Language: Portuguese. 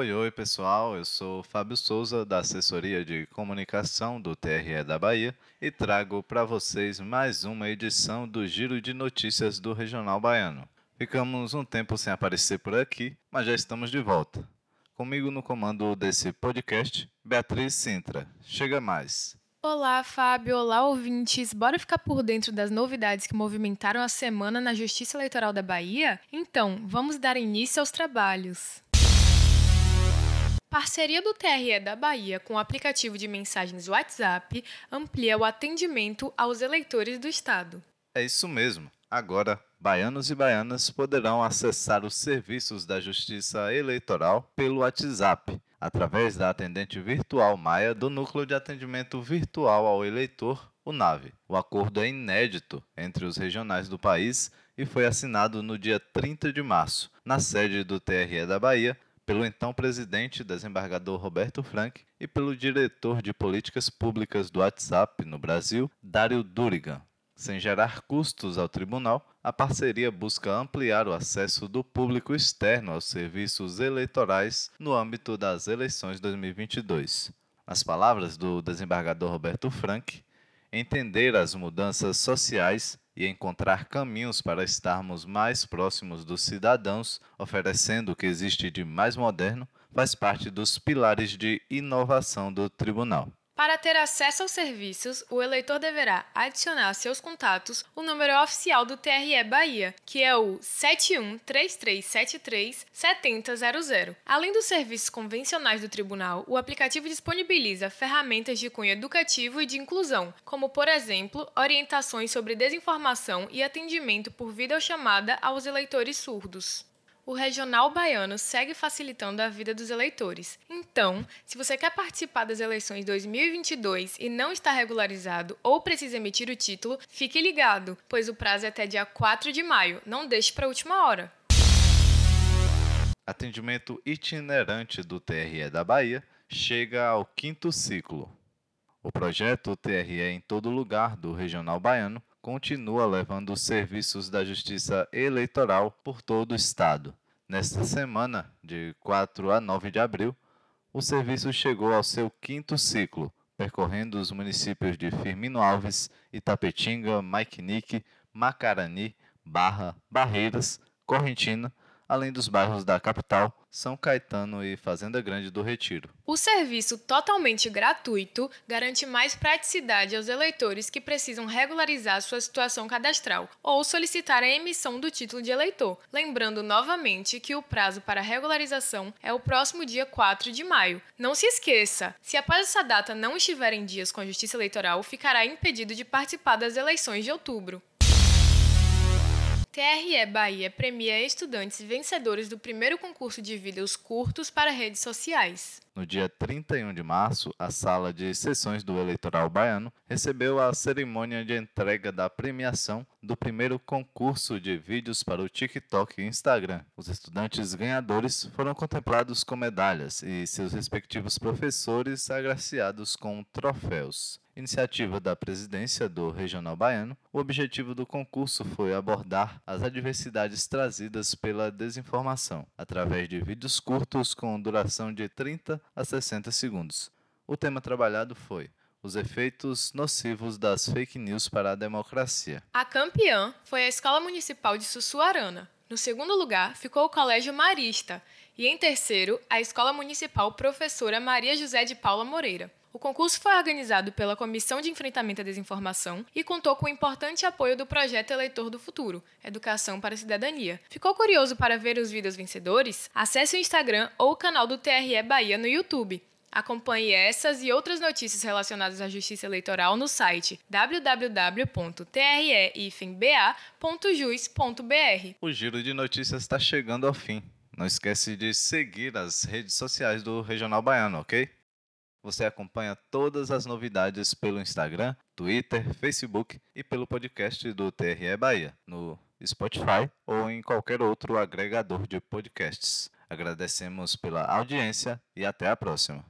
Oi, oi pessoal, eu sou Fábio Souza, da assessoria de comunicação do TRE da Bahia e trago para vocês mais uma edição do Giro de Notícias do Regional Baiano. Ficamos um tempo sem aparecer por aqui, mas já estamos de volta. Comigo no comando desse podcast, Beatriz Sintra. Chega mais! Olá, Fábio. Olá, ouvintes. Bora ficar por dentro das novidades que movimentaram a semana na Justiça Eleitoral da Bahia? Então, vamos dar início aos trabalhos. Parceria do TRE da Bahia com o aplicativo de mensagens WhatsApp amplia o atendimento aos eleitores do estado. É isso mesmo. Agora, baianos e baianas poderão acessar os serviços da Justiça Eleitoral pelo WhatsApp através da atendente virtual Maia do Núcleo de Atendimento Virtual ao Eleitor, o NAVE. O acordo é inédito entre os regionais do país e foi assinado no dia 30 de março, na sede do TRE da Bahia, pelo então presidente desembargador Roberto Frank e pelo diretor de políticas públicas do WhatsApp no Brasil, Dário Durigan. Sem gerar custos ao tribunal, a parceria busca ampliar o acesso do público externo aos serviços eleitorais no âmbito das eleições 2022. Nas palavras do desembargador Roberto Frank, entender as mudanças sociais e encontrar caminhos para estarmos mais próximos dos cidadãos, oferecendo o que existe de mais moderno, faz parte dos pilares de inovação do tribunal. Para ter acesso aos serviços, o eleitor deverá adicionar a seus contatos o número oficial do TRE Bahia, que é o 7133737000. Além dos serviços convencionais do tribunal, o aplicativo disponibiliza ferramentas de cunho educativo e de inclusão, como, por exemplo, orientações sobre desinformação e atendimento por videochamada aos eleitores surdos o Regional Baiano segue facilitando a vida dos eleitores. Então, se você quer participar das eleições 2022 e não está regularizado ou precisa emitir o título, fique ligado, pois o prazo é até dia 4 de maio. Não deixe para a última hora. Atendimento itinerante do TRE da Bahia chega ao quinto ciclo. O projeto TRE em todo lugar do Regional Baiano continua levando os serviços da Justiça Eleitoral por todo o Estado. Nesta semana, de 4 a 9 de abril, o serviço chegou ao seu quinto ciclo, percorrendo os municípios de Firmino Alves, Itapetinga, Maikinique, Macarani, Barra, Barreiras, Correntina, além dos bairros da capital, São Caetano e Fazenda Grande do Retiro. O serviço totalmente gratuito garante mais praticidade aos eleitores que precisam regularizar sua situação cadastral ou solicitar a emissão do título de eleitor. Lembrando novamente que o prazo para regularização é o próximo dia 4 de maio. Não se esqueça, se após essa data não estiver em dias com a Justiça Eleitoral, ficará impedido de participar das eleições de outubro. TRE Bahia premia estudantes vencedores do primeiro concurso de vídeos curtos para redes sociais. No dia 31 de março, a sala de sessões do Eleitoral Baiano recebeu a cerimônia de entrega da premiação do primeiro concurso de vídeos para o TikTok e Instagram. Os estudantes ganhadores foram contemplados com medalhas e seus respectivos professores agraciados com troféus. Iniciativa da presidência do Regional Baiano, o objetivo do concurso foi abordar as adversidades trazidas pela desinformação, através de vídeos curtos com duração de 30 a 60 segundos. O tema trabalhado foi os efeitos nocivos das fake news para a democracia. A campeã foi a Escola Municipal de Sussuarana. No segundo lugar ficou o Colégio Marista e em terceiro a Escola Municipal Professora Maria José de Paula Moreira. O concurso foi organizado pela Comissão de Enfrentamento à Desinformação e contou com o importante apoio do projeto Eleitor do Futuro, Educação para a Cidadania. Ficou curioso para ver os vídeos vencedores? Acesse o Instagram ou o canal do TRE Bahia no YouTube. Acompanhe essas e outras notícias relacionadas à justiça eleitoral no site www.tre-ba.jus.br. O giro de notícias está chegando ao fim. Não esquece de seguir as redes sociais do Regional Baiano, ok? Você acompanha todas as novidades pelo Instagram, Twitter, Facebook e pelo podcast do TRE Bahia, no Spotify ou em qualquer outro agregador de podcasts. Agradecemos pela audiência e até a próxima.